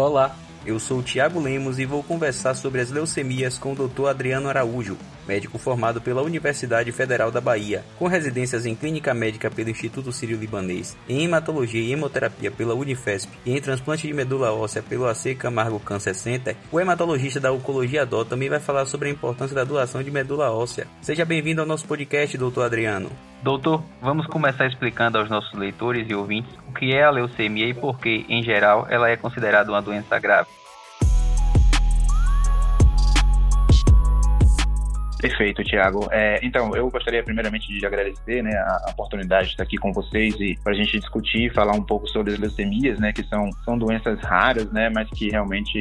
Olá, eu sou o Tiago Lemos e vou conversar sobre as leucemias com o Dr. Adriano Araújo, médico formado pela Universidade Federal da Bahia, com residências em Clínica Médica pelo Instituto Sírio-Libanês, em Hematologia e Hemoterapia pela Unifesp e em Transplante de Medula Óssea pelo AC Camargo Cancer Center, o hematologista da Oncologia DO também vai falar sobre a importância da doação de medula óssea. Seja bem-vindo ao nosso podcast, Dr. Adriano. Doutor, vamos começar explicando aos nossos leitores e ouvintes o que é a leucemia e por que, em geral, ela é considerada uma doença grave. Perfeito, Tiago. É, então, eu gostaria primeiramente de agradecer né, a oportunidade de estar aqui com vocês e para a gente discutir, falar um pouco sobre as leucemias, né, que são, são doenças raras, né, mas que realmente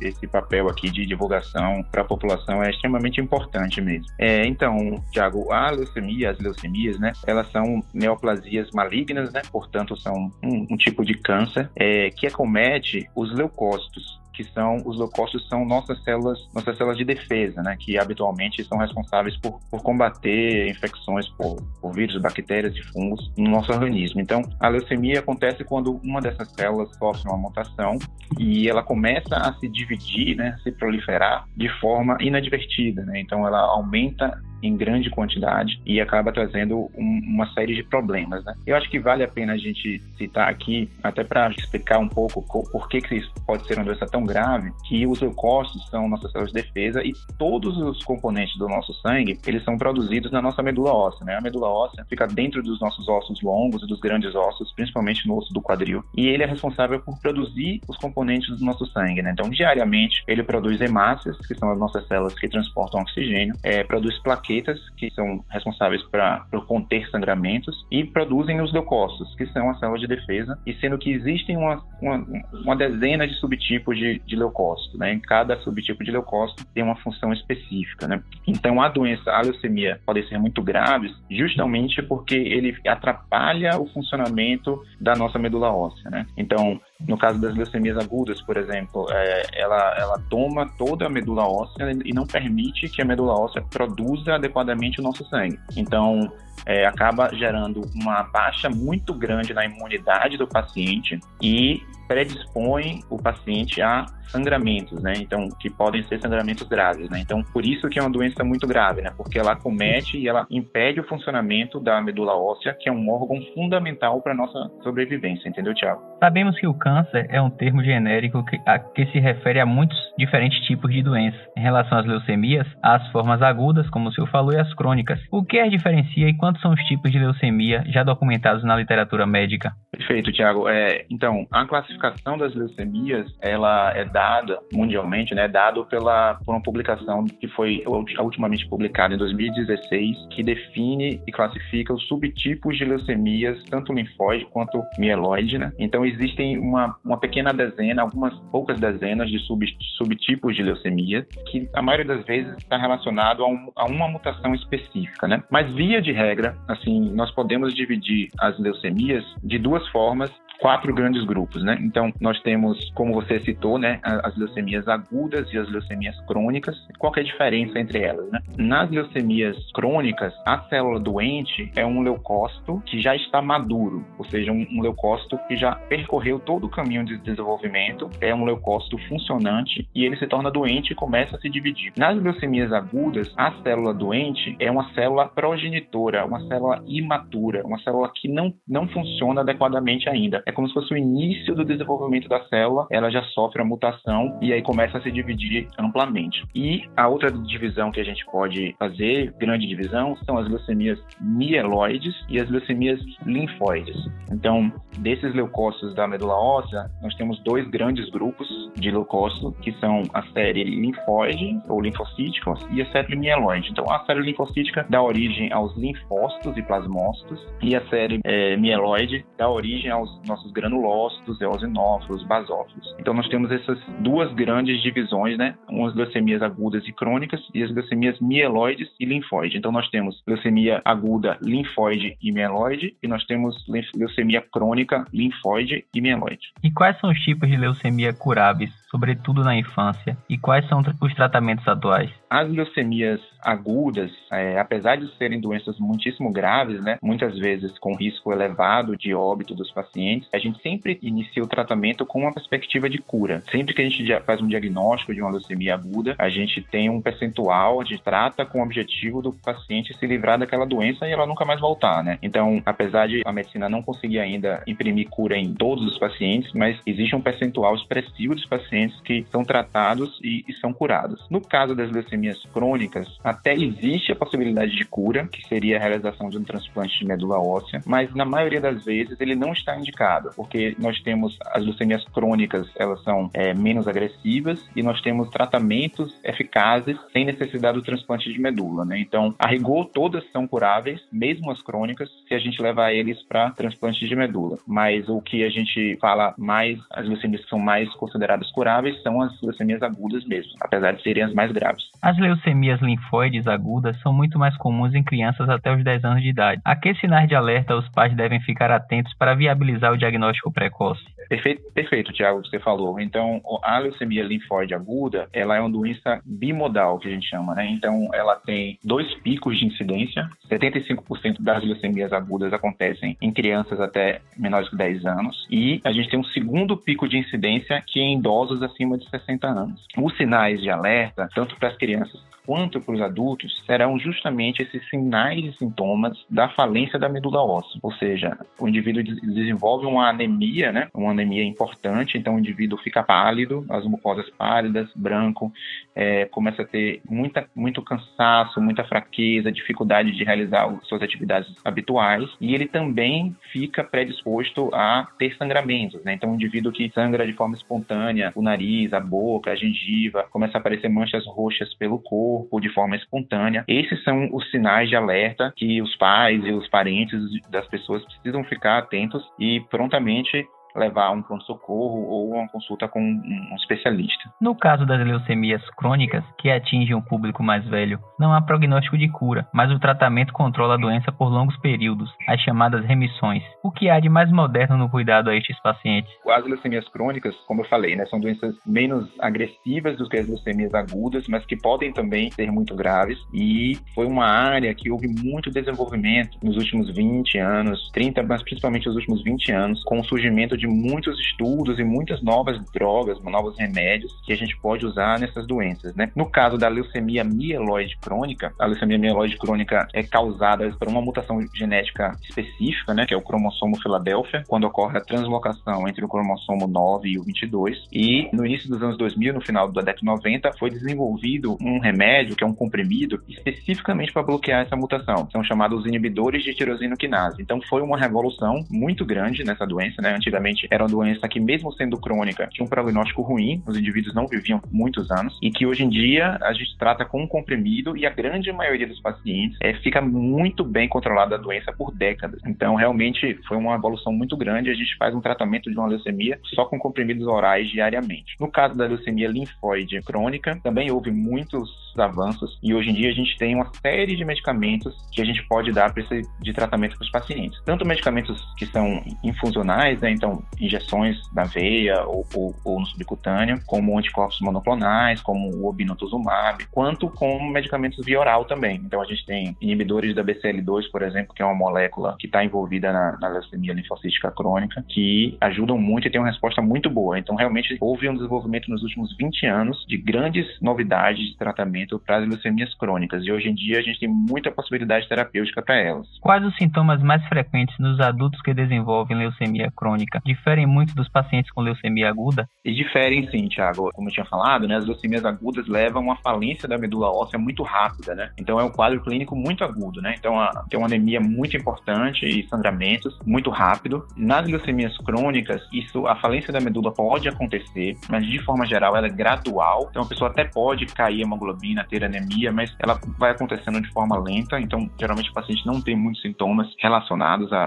esse papel aqui de divulgação para a população é extremamente importante mesmo. É, então, Tiago, a leucemia, as leucemias, né, elas são neoplasias malignas, né, portanto, são um, um tipo de câncer é, que acomete os leucócitos que são os leucócitos são nossas células, nossas células de defesa, né, que habitualmente são responsáveis por, por combater infecções por, por vírus, bactérias e fungos no nosso organismo. Então, a leucemia acontece quando uma dessas células sofre uma mutação e ela começa a se dividir, né, se proliferar de forma inadvertida, né? Então, ela aumenta em grande quantidade e acaba trazendo um, uma série de problemas. Né? Eu acho que vale a pena a gente citar aqui, até para explicar um pouco por que, que isso pode ser uma doença tão grave, que os leucócitos são nossas células de defesa e todos os componentes do nosso sangue, eles são produzidos na nossa medula óssea. Né? A medula óssea fica dentro dos nossos ossos longos e dos grandes ossos, principalmente no osso do quadril, e ele é responsável por produzir os componentes do nosso sangue. Né? Então, diariamente, ele produz hemácias, que são as nossas células que transportam oxigênio, é, produz plaquetas plaquetas, que são responsáveis para conter sangramentos, e produzem os leucócitos, que são as células de defesa, e sendo que existem uma, uma, uma dezena de subtipos de, de leucócito, né? Em cada subtipo de leucócito tem uma função específica, né? Então, a doença, a leucemia, pode ser muito graves, justamente porque ele atrapalha o funcionamento da nossa medula óssea, né? Então, no caso das leucemias agudas, por exemplo, é, ela, ela toma toda a medula óssea e não permite que a medula óssea produza adequadamente o nosso sangue. Então, é, acaba gerando uma baixa muito grande na imunidade do paciente e predispõe o paciente a sangramentos, né? Então, que podem ser sangramentos graves, né? Então, por isso que é uma doença muito grave, né? Porque ela comete e ela impede o funcionamento da medula óssea, que é um órgão fundamental para nossa sobrevivência, entendeu, Tiago? Sabemos que o câncer é um termo genérico que, a, que se refere a muitos diferentes tipos de doenças. Em relação às leucemias, as formas agudas, como o senhor falou, e as crônicas. O que as diferencia e quantos são os tipos de leucemia já documentados na literatura médica? Perfeito, Tiago. É, então, a classificação das leucemias, ela é dada mundialmente, né, dado pela por uma publicação que foi ultimamente publicada em 2016, que define e classifica os subtipos de leucemias, tanto linfóide quanto mieloide, né? Então existem uma, uma pequena dezena, algumas poucas dezenas de sub, subtipos de leucemia, que a maioria das vezes está relacionado a, um, a uma mutação específica, né? Mas via de regra, assim, nós podemos dividir as leucemias de duas formas quatro grandes grupos, né? Então, nós temos, como você citou, né, as leucemias agudas e as leucemias crônicas. Qual é a diferença entre elas, né? Nas leucemias crônicas, a célula doente é um leucócito que já está maduro, ou seja, um, leucócito que já percorreu todo o caminho de desenvolvimento, é um leucócito funcionante e ele se torna doente e começa a se dividir. Nas leucemias agudas, a célula doente é uma célula progenitora, uma célula imatura, uma célula que não, não funciona adequadamente ainda. É como se fosse o início do desenvolvimento da célula, ela já sofre a mutação e aí começa a se dividir amplamente. E a outra divisão que a gente pode fazer, grande divisão, são as leucemias mieloides e as leucemias linfóides. Então, desses leucócitos da medula óssea, nós temos dois grandes grupos de leucócitos, que são a série linfóide ou linfocítica e a série mieloide. Então, a série linfocítica dá origem aos linfócitos e plasmócitos e a série é, mieloide dá origem aos nossos nossos granulócitos, eosinófilos, basófilos. Então nós temos essas duas grandes divisões, né? Umas leucemias agudas e crônicas e as leucemias mieloides e linfóide. Então nós temos leucemia aguda, linfóide e mieloide e nós temos leucemia crônica, linfóide e mieloide. E quais são os tipos de leucemia curáveis, sobretudo na infância, e quais são os tratamentos atuais? As leucemias agudas, é, apesar de serem doenças muitíssimo graves, né, muitas vezes com risco elevado de óbito dos pacientes, a gente sempre inicia o tratamento com uma perspectiva de cura. Sempre que a gente faz um diagnóstico de uma leucemia aguda, a gente tem um percentual, a gente trata com o objetivo do paciente se livrar daquela doença e ela nunca mais voltar, né? Então, apesar de a medicina não conseguir ainda imprimir cura em todos os pacientes, mas existe um percentual expressivo dos pacientes que são tratados e, e são curados. No caso das leucemias crônicas, até existe a possibilidade de cura, que seria a realização de um transplante de medula óssea, mas na maioria das vezes ele não está indicado, porque nós temos as leucemias crônicas, elas são é, menos agressivas e nós temos tratamentos eficazes sem necessidade do transplante de medula, né? Então, a rigor, todas são curáveis, mesmo as crônicas, se a gente levar eles para transplante de medula. Mas o que a gente fala mais, as leucemias que são mais consideradas curáveis são as leucemias agudas mesmo, apesar de serem as mais graves. As leucemias linfóides agudas são muito mais comuns em crianças até os 10 anos de idade. A que sinais de alerta os pais devem ficar atentos para viabilizar o diagnóstico precoce? Perfeito, perfeito, Tiago, você falou. Então, a leucemia linfóide aguda, ela é uma doença bimodal, que a gente chama, né? Então, ela tem dois picos de incidência. 75% das leucemias agudas acontecem em crianças até menores de 10 anos. E a gente tem um segundo pico de incidência que é em idosos acima de 60 anos. Os sinais de alerta, tanto para as crianças quanto para os adultos serão justamente esses sinais e sintomas da falência da medula óssea. Ou seja, o indivíduo desenvolve uma anemia, né? Uma anemia importante, então o indivíduo fica pálido, as mucosas pálidas, branco, é, começa a ter muita, muito cansaço, muita fraqueza, dificuldade de realizar suas atividades habituais e ele também fica predisposto a ter sangramentos, né? Então, um indivíduo que sangra de forma espontânea, o nariz, a boca, a gengiva, começa a aparecer manchas roxas pelo corpo de forma espontânea. Esses são os sinais de alerta que os pais e os parentes das pessoas precisam ficar atentos e prontamente levar um pronto-socorro ou uma consulta com um especialista. No caso das leucemias crônicas, que atingem um público mais velho, não há prognóstico de cura, mas o tratamento controla a doença por longos períodos, as chamadas remissões. O que há de mais moderno no cuidado a estes pacientes? As leucemias crônicas, como eu falei, né, são doenças menos agressivas do que as leucemias agudas, mas que podem também ser muito graves e foi uma área que houve muito desenvolvimento nos últimos 20 anos, 30, mas principalmente nos últimos 20 anos, com o surgimento de muitos estudos e muitas novas drogas, novos remédios que a gente pode usar nessas doenças, né? No caso da leucemia mieloide crônica, a leucemia mieloide crônica é causada por uma mutação genética específica, né, que é o cromossomo Filadélfia, quando ocorre a translocação entre o cromossomo 9 e o 22. E no início dos anos 2000, no final da década de 90, foi desenvolvido um remédio, que é um comprimido, especificamente para bloquear essa mutação. São chamados inibidores de tirosina quinase. Então foi uma revolução muito grande nessa doença, né? Antigamente era uma doença que, mesmo sendo crônica, tinha um prognóstico ruim, os indivíduos não viviam muitos anos, e que hoje em dia a gente trata com um comprimido e a grande maioria dos pacientes é, fica muito bem controlada a doença por décadas. Então, realmente, foi uma evolução muito grande. A gente faz um tratamento de uma leucemia só com comprimidos orais diariamente. No caso da leucemia linfóide crônica, também houve muitos avanços e hoje em dia a gente tem uma série de medicamentos que a gente pode dar para esse de tratamento para os pacientes. Tanto medicamentos que são infusionais, né, então injeções na veia ou, ou, ou no subcutâneo, como anticorpos monoclonais, como o obinutuzumab, quanto com medicamentos via oral também. Então a gente tem inibidores da BCL2, por exemplo, que é uma molécula que está envolvida na, na leucemia linfocítica crônica, que ajudam muito e tem uma resposta muito boa. Então realmente houve um desenvolvimento nos últimos 20 anos de grandes novidades de tratamento para as leucemias crônicas. E hoje em dia a gente tem muita possibilidade terapêutica para elas. Quais os sintomas mais frequentes nos adultos que desenvolvem leucemia crônica? diferem muito dos pacientes com leucemia aguda? E diferem sim, Thiago. Como eu tinha falado, né, as leucemias agudas levam a falência da medula óssea muito rápida, né? Então é um quadro clínico muito agudo, né? Então a, tem uma anemia muito importante e sangramentos muito rápido. Nas leucemias crônicas, isso a falência da medula pode acontecer, mas de forma geral ela é gradual. Então a pessoa até pode cair a hemoglobina, ter anemia, mas ela vai acontecendo de forma lenta. Então geralmente o paciente não tem muitos sintomas relacionados à,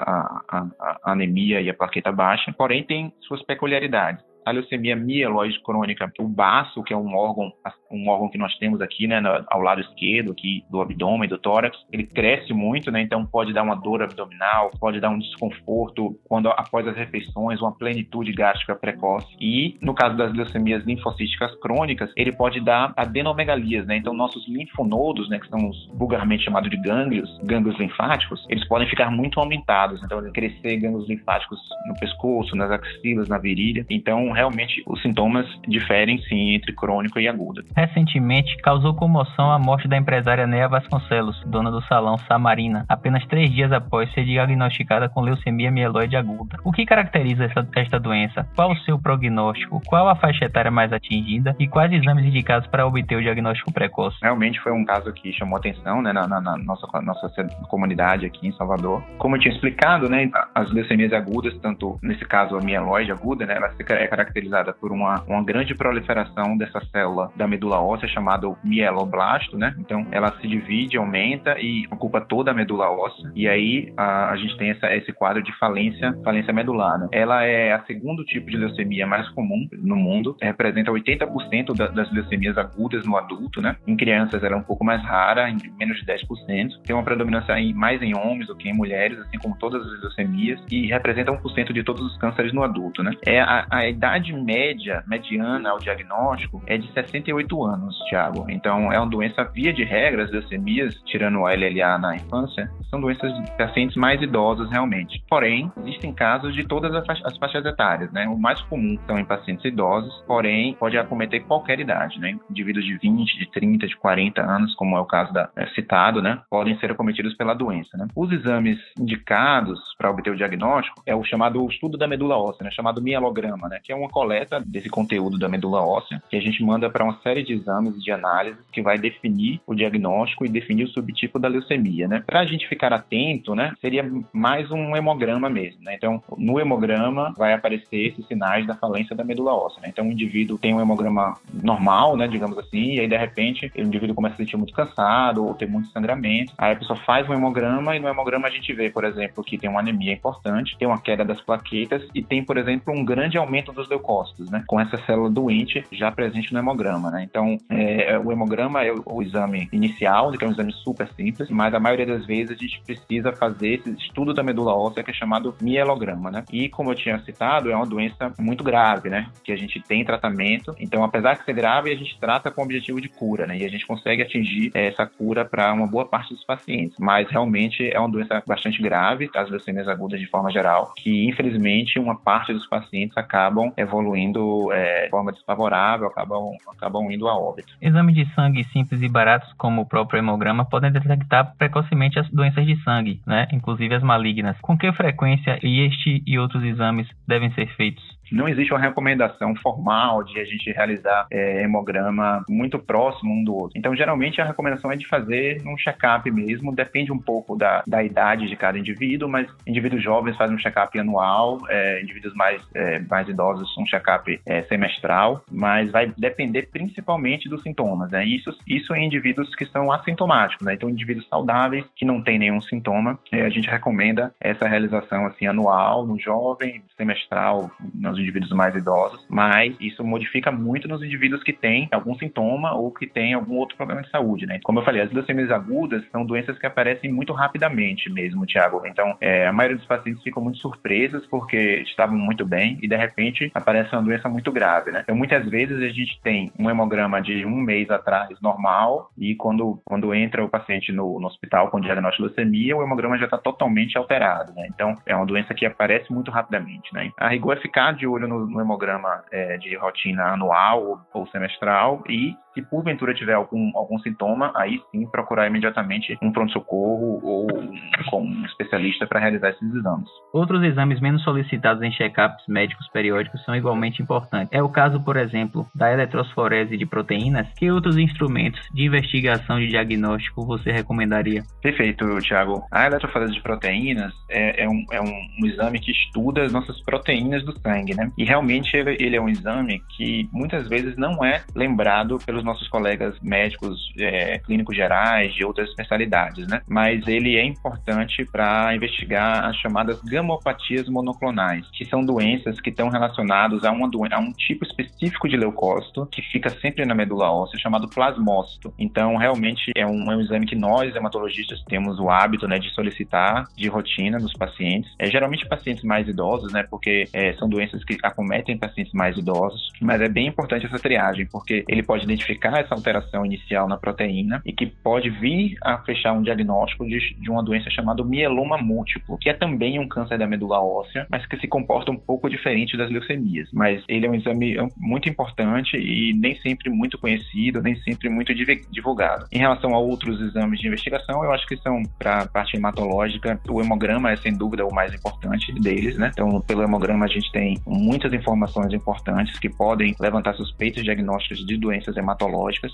à, à anemia e à plaqueta baixa porém tem suas peculiaridades. A leucemia mieloide crônica, o baço, que é um órgão, um órgão que nós temos aqui, né, ao lado esquerdo aqui do abdômen, do tórax, ele cresce muito, né, então pode dar uma dor abdominal, pode dar um desconforto quando após as refeições, uma plenitude gástrica precoce. E no caso das leucemias linfocíticas crônicas, ele pode dar adenomegalias, né, então nossos linfonodos, né, que são vulgarmente chamados de gânglios, gânglios linfáticos, eles podem ficar muito aumentados, então crescer gânglios linfáticos no pescoço, nas axilas, na virilha. Então, realmente, os sintomas diferem sim entre crônico e agudo. Recentemente, causou comoção a morte da empresária Nea Vasconcelos, dona do salão Samarina, apenas três dias após ser diagnosticada com leucemia mieloide aguda. O que caracteriza essa, esta doença? Qual o seu prognóstico? Qual a faixa etária mais atingida? E quais exames indicados para obter o diagnóstico precoce? Realmente foi um caso que chamou atenção né, na, na, na nossa, nossa comunidade aqui em Salvador. Como eu tinha explicado, né, as leucemias agudas, tanto nesse caso a mieloide aguda, né, ela é caracterizada por uma, uma grande proliferação dessa célula da medula óssea chamada mieloblasto, né? Então ela se divide, aumenta e ocupa toda a medula óssea. E aí a, a gente tem essa, esse quadro de falência, falência medular. Né? Ela é a segundo tipo de leucemia mais comum no mundo, representa 80% da, das leucemias agudas no adulto, né? Em crianças ela é um pouco mais rara, em menos de 10%. Tem uma predominância em, mais em homens do que em mulheres, assim como todas as leucemias, e representa 1% de todos os cânceres no adulto, né? É a, a idade média, mediana ao diagnóstico é de 68 anos, Thiago. Então, é uma doença via de regra, as leucemias, tirando o LLA na infância, são doenças de pacientes mais idosos realmente. Porém, existem casos de todas as faixas etárias, né? O mais comum são em pacientes idosos, porém, pode acometer qualquer idade, né? Indivíduos de 20, de 30, de 40 anos, como é o caso da, é, citado, né? Podem ser acometidos pela doença, né? Os exames indicados para obter o diagnóstico é o chamado estudo da medula óssea, né? Chamado mielograma, né? Que é uma coleta desse conteúdo da medula óssea que a gente manda para uma série de exames de análise que vai definir o diagnóstico e definir o subtipo da leucemia, né? Para a gente ficar atento, né? Seria mais um hemograma mesmo, né? Então, no hemograma vai aparecer esses sinais da falência da medula óssea, né? Então, o indivíduo tem um hemograma normal, né? Digamos assim, e aí de repente o indivíduo começa a se sentir muito cansado ou ter muito sangramento. Aí a pessoa faz um hemograma e no hemograma a gente vê, por exemplo, que tem uma anemia importante, tem uma queda das plaquetas e tem, por exemplo, um grande aumento dos leucócitos, né? Com essa célula doente já presente no hemograma, né? Então, é, o hemograma é o, o, exame inicial, que é um exame super simples, mas a maioria das vezes a gente precisa fazer esse estudo da medula óssea que é chamado mielograma, né? E como eu tinha citado, é uma doença muito grave, né? Que a gente tem tratamento. Então, apesar de ser grave, a gente trata com o objetivo de cura, né? E a gente consegue atingir é, essa cura para uma boa parte dos pacientes. Mas realmente é uma doença bastante grave, as leucemias agudas de forma geral, que infelizmente uma parte dos pacientes acabam evoluindo é, de forma desfavorável, acabam, acabam indo a óbito. Exames de sangue simples e baratos, como o próprio hemograma, podem detectar precocemente as doenças de sangue, né? inclusive as malignas. Com que frequência este e outros exames devem ser feitos? Não existe uma recomendação formal de a gente realizar é, hemograma muito próximo um do outro. Então, geralmente, a recomendação é de fazer um check-up mesmo, depende um pouco da, da idade de cada indivíduo, mas indivíduos jovens fazem um check-up anual, é, indivíduos mais, é, mais idosos um check-up é, semestral, mas vai depender principalmente dos sintomas. Né? Isso, isso em indivíduos que são assintomáticos, né? então indivíduos saudáveis que não têm nenhum sintoma, é, a gente recomenda essa realização assim anual no jovem, semestral, nos indivíduos mais idosos, mas isso modifica muito nos indivíduos que têm algum sintoma ou que têm algum outro problema de saúde, né? Como eu falei, as leucemias agudas são doenças que aparecem muito rapidamente mesmo, Tiago. Então, é, a maioria dos pacientes ficam muito surpresos porque estavam muito bem e de repente aparece uma doença muito grave, né? Então, muitas vezes a gente tem um hemograma de um mês atrás normal e quando, quando entra o paciente no, no hospital com diagnóstico de leucemia, o hemograma já está totalmente alterado, né? Então, é uma doença que aparece muito rapidamente, né? A rigor é ficar de olho no, no hemograma é, de rotina anual ou, ou semestral e se porventura tiver algum, algum sintoma, aí sim procurar imediatamente um pronto-socorro ou um, um especialista para realizar esses exames. Outros exames menos solicitados em check-ups médicos periódicos são igualmente importantes. É o caso, por exemplo, da eletrosforese de proteínas. Que outros instrumentos de investigação de diagnóstico você recomendaria? Perfeito, Thiago. A eletrosforese de proteínas é, é, um, é um, um, exame que estuda as nossas proteínas do sangue, né? E realmente ele, ele é um exame que muitas vezes não é lembrado pelos nossos colegas médicos é, clínicos gerais de outras especialidades, né? Mas ele é importante para investigar as chamadas gamopatias monoclonais, que são doenças que estão relacionadas a, uma a um tipo específico de leucócito que fica sempre na medula óssea, chamado plasmócito. Então, realmente é um, é um exame que nós, hematologistas, temos o hábito né, de solicitar de rotina nos pacientes. É geralmente pacientes mais idosos, né? Porque é, são doenças que acometem pacientes mais idosos, mas é bem importante essa triagem, porque ele pode identificar essa alteração inicial na proteína e que pode vir a fechar um diagnóstico de, de uma doença chamada mieloma múltiplo, que é também um câncer da medula óssea, mas que se comporta um pouco diferente das leucemias. Mas ele é um exame muito importante e nem sempre muito conhecido, nem sempre muito divulgado. Em relação a outros exames de investigação, eu acho que são para a parte hematológica, o hemograma é sem dúvida o mais importante deles, né? Então, pelo hemograma a gente tem muitas informações importantes que podem levantar suspeitas diagnósticas de doenças hematológicas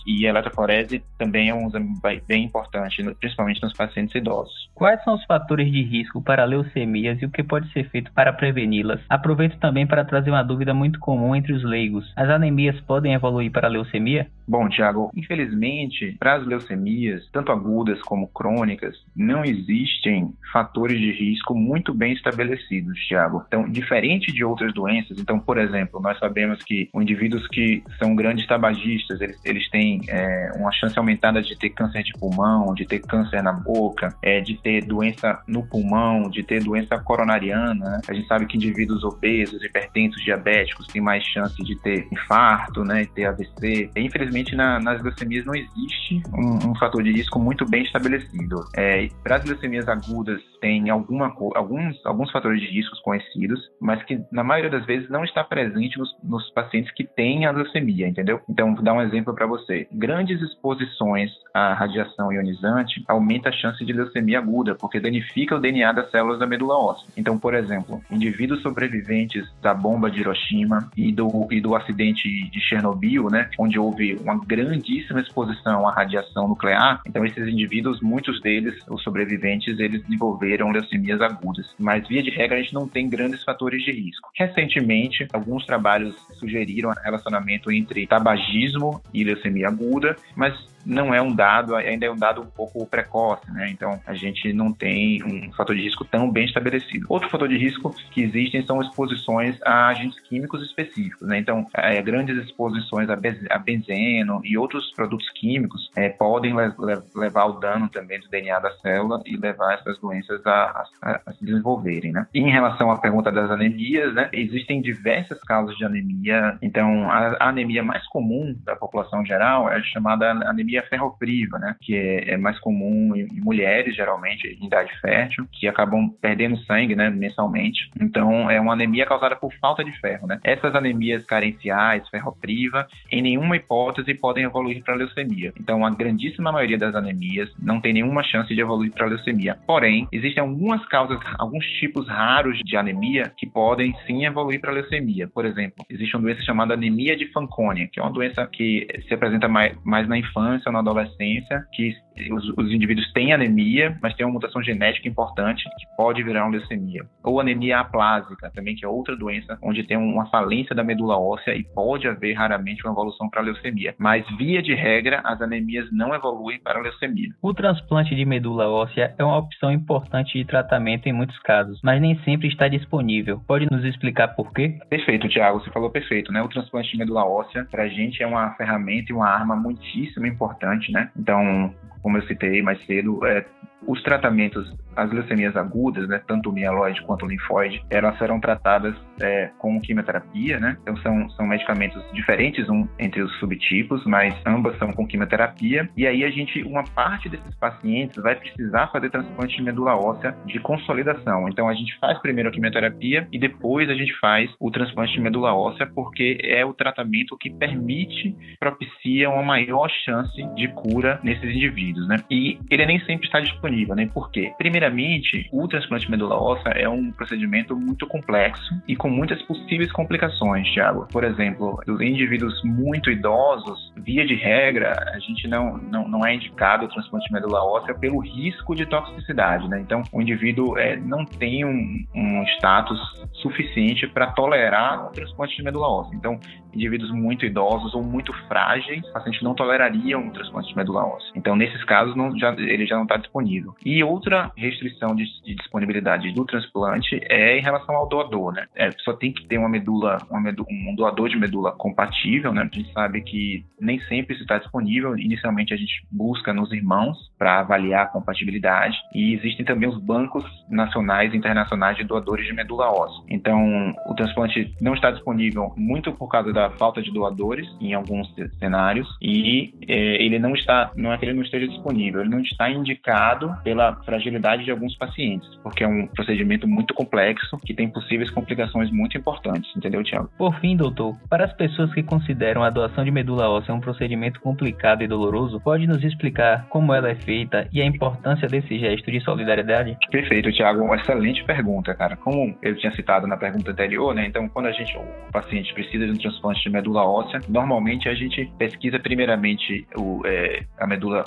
e a eletroforese também é um exame bem importante, principalmente nos pacientes idosos. Quais são os fatores de risco para leucemias e o que pode ser feito para preveni-las? Aproveito também para trazer uma dúvida muito comum entre os leigos. As anemias podem evoluir para leucemia? Bom, Tiago, infelizmente, para as leucemias, tanto agudas como crônicas, não existem fatores de risco muito bem estabelecidos, Tiago. Então, diferente de outras doenças, então, por exemplo, nós sabemos que indivíduos que são grandes tabagistas, eles, eles têm é, uma chance aumentada de ter câncer de pulmão, de ter câncer na boca, é, de ter doença no pulmão, de ter doença coronariana. Né? A gente sabe que indivíduos obesos, hipertensos, diabéticos têm mais chance de ter infarto, né, ter AVC. Infelizmente, infelizmente, na, nas leucemias não existe um, um, fator de risco muito bem estabelecido. É, para as leucemias agudas, tem alguma, alguns, alguns fatores de riscos conhecidos, mas que na maioria das vezes não está presente nos, nos pacientes que têm a leucemia, entendeu? Então, vou dar um exemplo para você. Grandes exposições à radiação ionizante aumenta a chance de leucemia aguda, porque danifica o DNA das células da medula óssea. Então, por exemplo, indivíduos sobreviventes da bomba de Hiroshima e do, e do acidente de Chernobyl, né, onde houve uma grandíssima exposição à radiação nuclear. Então, esses indivíduos, muitos deles, os sobreviventes, eles desenvolveram leucemias agudas. Mas, via de regra, a gente não tem grandes fatores de risco. Recentemente, alguns trabalhos sugeriram relacionamento entre tabagismo e leucemia aguda, mas não é um dado, ainda é um dado um pouco precoce, né? Então a gente não tem um fator de risco tão bem estabelecido. Outro fator de risco que existem são exposições a agentes químicos específicos, né? Então é, grandes exposições a, a, benzeno e outros produtos químicos é, podem le le levar ao dano também do DNA da célula e levar essas doenças a, a, a, se desenvolverem, né? E em relação à pergunta das anemias, né? Existem diversas causas de anemia. Então a, anemia mais comum da população geral é chamada anemia anemia ferropriva, né, que é, é mais comum em, em, mulheres, geralmente, em idade fértil, que acabam perdendo sangue, né, mensalmente. Então, é uma anemia causada por falta de ferro, né. Essas anemias carenciais, ferropriva, em nenhuma hipótese podem evoluir para leucemia. Então, a grandíssima maioria das anemias não tem nenhuma chance de evoluir para leucemia. Porém, existem algumas causas, alguns tipos raros de anemia que podem sim evoluir para leucemia. Por exemplo, existe uma doença chamada anemia de Fanconi, que é uma doença que se apresenta mais, mais na infância infância ou na adolescência, que os, os, indivíduos têm anemia, mas tem uma mutação genética importante que pode virar uma leucemia. Ou anemia aplásica, também, que é outra doença onde tem uma falência da medula óssea e pode haver raramente uma evolução para leucemia. Mas, via de regra, as anemias não evoluem para a leucemia. O transplante de medula óssea é uma opção importante de tratamento em muitos casos, mas nem sempre está disponível. Pode nos explicar por quê? Perfeito, Tiago. Você falou perfeito, né? O transplante de medula óssea, para a gente, é uma ferramenta e uma arma muitíssimo importante, né? Então, como eu citei mais cedo, é, os tratamentos, as leucemias agudas, né, tanto o mieloide quanto o linfóide, elas serão tratadas é, com quimioterapia, né? Então são, são medicamentos diferentes um entre os subtipos, mas ambas são com quimioterapia. E aí a gente, uma parte desses pacientes vai precisar fazer transplante de medula óssea de consolidação. Então a gente faz primeiro a quimioterapia e depois a gente faz o transplante de medula óssea, porque é o tratamento que permite, propicia uma maior chance de cura nesses indivíduos, né? E ele nem sempre está disponível disponível, né? Por quê? Primeiramente, o transplante de medula óssea é um procedimento muito complexo e com muitas possíveis complicações, Thiago. Por exemplo, os indivíduos muito idosos, via de regra, a gente não, não, não é indicado o transplante de medula óssea pelo risco de toxicidade, né? Então, o indivíduo é, não tem um, um status suficiente para tolerar o transplante de medula óssea. Então, indivíduos muito idosos ou muito frágeis, o paciente não toleraria um transplante de medula óssea. Então, nesses casos, não, já, ele já não está disponível. E outra restrição de, de, disponibilidade do transplante é em relação ao doador, né? É, só tem que ter uma medula, uma medula, um doador de medula compatível, né? A gente sabe que nem sempre isso está disponível. Inicialmente, a gente busca nos irmãos para avaliar a compatibilidade e existem também os bancos nacionais e internacionais de doadores de medula óssea. Então, o transplante não está disponível muito por causa da falta de doadores em alguns cenários e é, ele não está, não é que ele não esteja disponível, ele não está indicado pela fragilidade de alguns pacientes, porque é um procedimento muito complexo que tem possíveis complicações muito importantes, entendeu, Tiago? Por fim, doutor, para as pessoas que consideram a doação de medula óssea um procedimento complicado e doloroso, pode nos explicar como ela é feita e a importância desse gesto de solidariedade? Perfeito, Tiago, uma excelente pergunta, cara. Como eu tinha citado na pergunta anterior, né? Então, quando a gente, o paciente precisa de um transplante de medula óssea, normalmente a gente pesquisa primeiramente o, é, a medula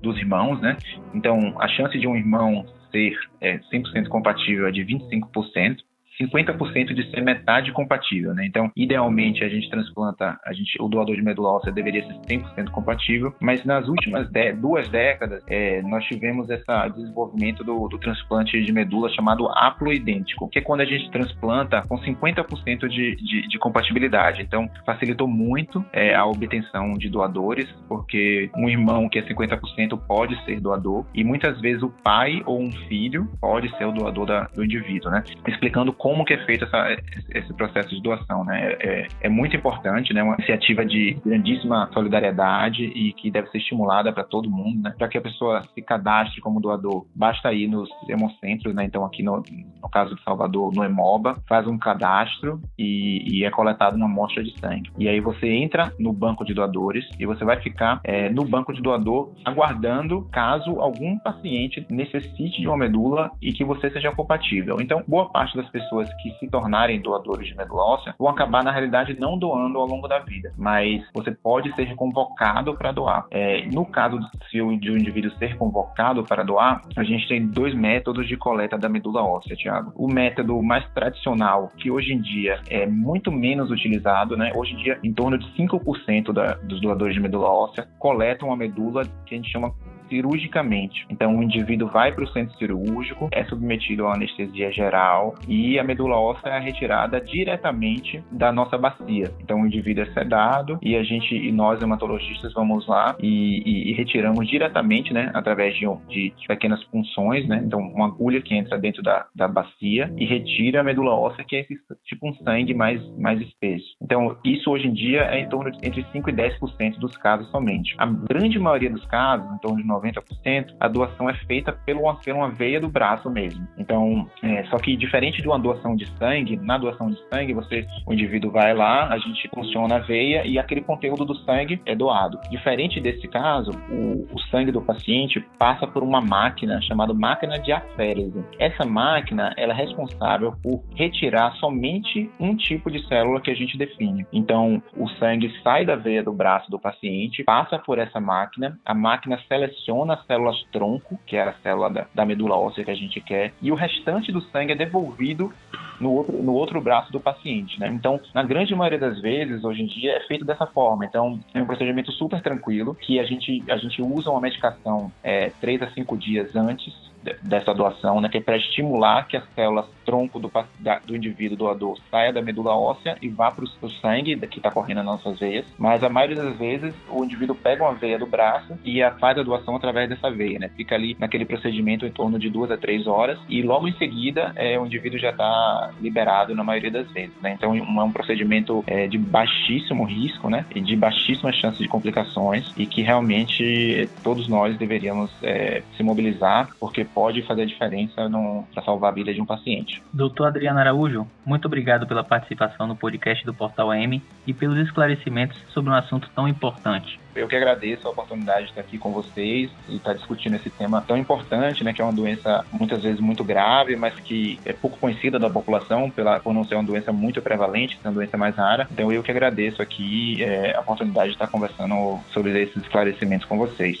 dos irmãos, né? Então, a chance de um irmão ser é, 100% compatível é de 25%. 50% de ser metade compatível, né? Então, idealmente, a gente transplanta, a gente, o doador de medula óssea deveria ser 100% compatível, mas nas últimas duas décadas, é, nós tivemos esse desenvolvimento do, do, transplante de medula chamado haploidêntico, que é quando a gente transplanta com 50% de, de, de, compatibilidade. Então, facilitou muito é, a obtenção de doadores, porque um irmão que é 50% pode ser doador, e muitas vezes o pai ou um filho pode ser o doador da, do indivíduo, né? Explicando como como que é feito essa, esse processo de doação, né? É, é, muito importante, né? Uma iniciativa de grandíssima solidariedade e que deve ser estimulada para todo mundo, né? Para que a pessoa se cadastre como doador, basta ir nos hemocentros, né? Então aqui no, no caso de Salvador, no Hemoba, faz um cadastro e, e, é coletado uma amostra de sangue. E aí você entra no banco de doadores e você vai ficar é, no banco de doador aguardando caso algum paciente necessite de uma medula e que você seja compatível. Então, boa parte das pessoas pessoas que se tornarem doadores de medula óssea vão acabar, na realidade, não doando ao longo da vida, mas você pode ser convocado para doar. É, no caso de um indivíduo ser convocado para doar, a gente tem dois métodos de coleta da medula óssea, Tiago. O método mais tradicional, que hoje em dia é muito menos utilizado, né? Hoje em dia, em torno de 5% da, dos doadores de medula óssea coletam a medula que a gente chama cirurgicamente. Então, o indivíduo vai para o centro cirúrgico, é submetido a anestesia geral e a medula óssea é retirada diretamente da nossa bacia. Então, o indivíduo é sedado e a gente e nós hematologistas vamos lá e, e, e retiramos diretamente, né, através de, de, pequenas punções, né? Então, uma agulha que entra dentro da, da bacia e retira a medula óssea, que é esse tipo um sangue mais mais espesso. Então, isso hoje em dia é em torno de entre 5 e 10% dos casos somente. A grande maioria dos casos, em torno de 90%, a doação é feita pelo, pela uma veia do braço mesmo. Então, é, só que diferente de uma doação de sangue, na doação de sangue, você, o indivíduo vai lá, a gente funciona a veia e aquele conteúdo do sangue é doado. Diferente desse caso, o, o sangue do paciente passa por uma máquina chamada máquina de aférese. Essa máquina, ela é responsável por retirar somente um tipo de célula que a gente define. Então, o sangue sai da veia do braço do paciente, passa por essa máquina, a máquina seleciona as células tronco, que é a célula da, da medula óssea que a gente quer, e o restante do sangue é devolvido no outro, no outro braço do paciente, né? Então, na grande maioria das vezes, hoje em dia, é feito dessa forma. Então, é um procedimento super tranquilo, que a gente, a gente usa uma medicação é, 3 a 5 dias antes dessa doação, né, que é para estimular que as células tronco do, da, do indivíduo doador saia da medula óssea e vá para o sangue que está correndo nas nossas veias. Mas a maioria das vezes o indivíduo pega uma veia do braço e faz a doação através dessa veia, né? Fica ali naquele procedimento em torno de duas a três horas e logo em seguida é, o indivíduo já está liberado na maioria das vezes, né? Então é um procedimento é, de baixíssimo risco, né? E de baixíssima chance de complicações e que realmente todos nós deveríamos é, se mobilizar porque pode fazer a diferença para salvar a vida de um paciente. Doutor Adriano Araújo, muito obrigado pela participação no podcast do Portal AM e pelos esclarecimentos sobre um assunto tão importante. Eu que agradeço a oportunidade de estar aqui com vocês e estar discutindo esse tema tão importante, né, que é uma doença muitas vezes muito grave, mas que é pouco conhecida da população pela, por não ser uma doença muito prevalente, ser uma doença mais rara. Então eu que agradeço aqui é, a oportunidade de estar conversando sobre esses esclarecimentos com vocês.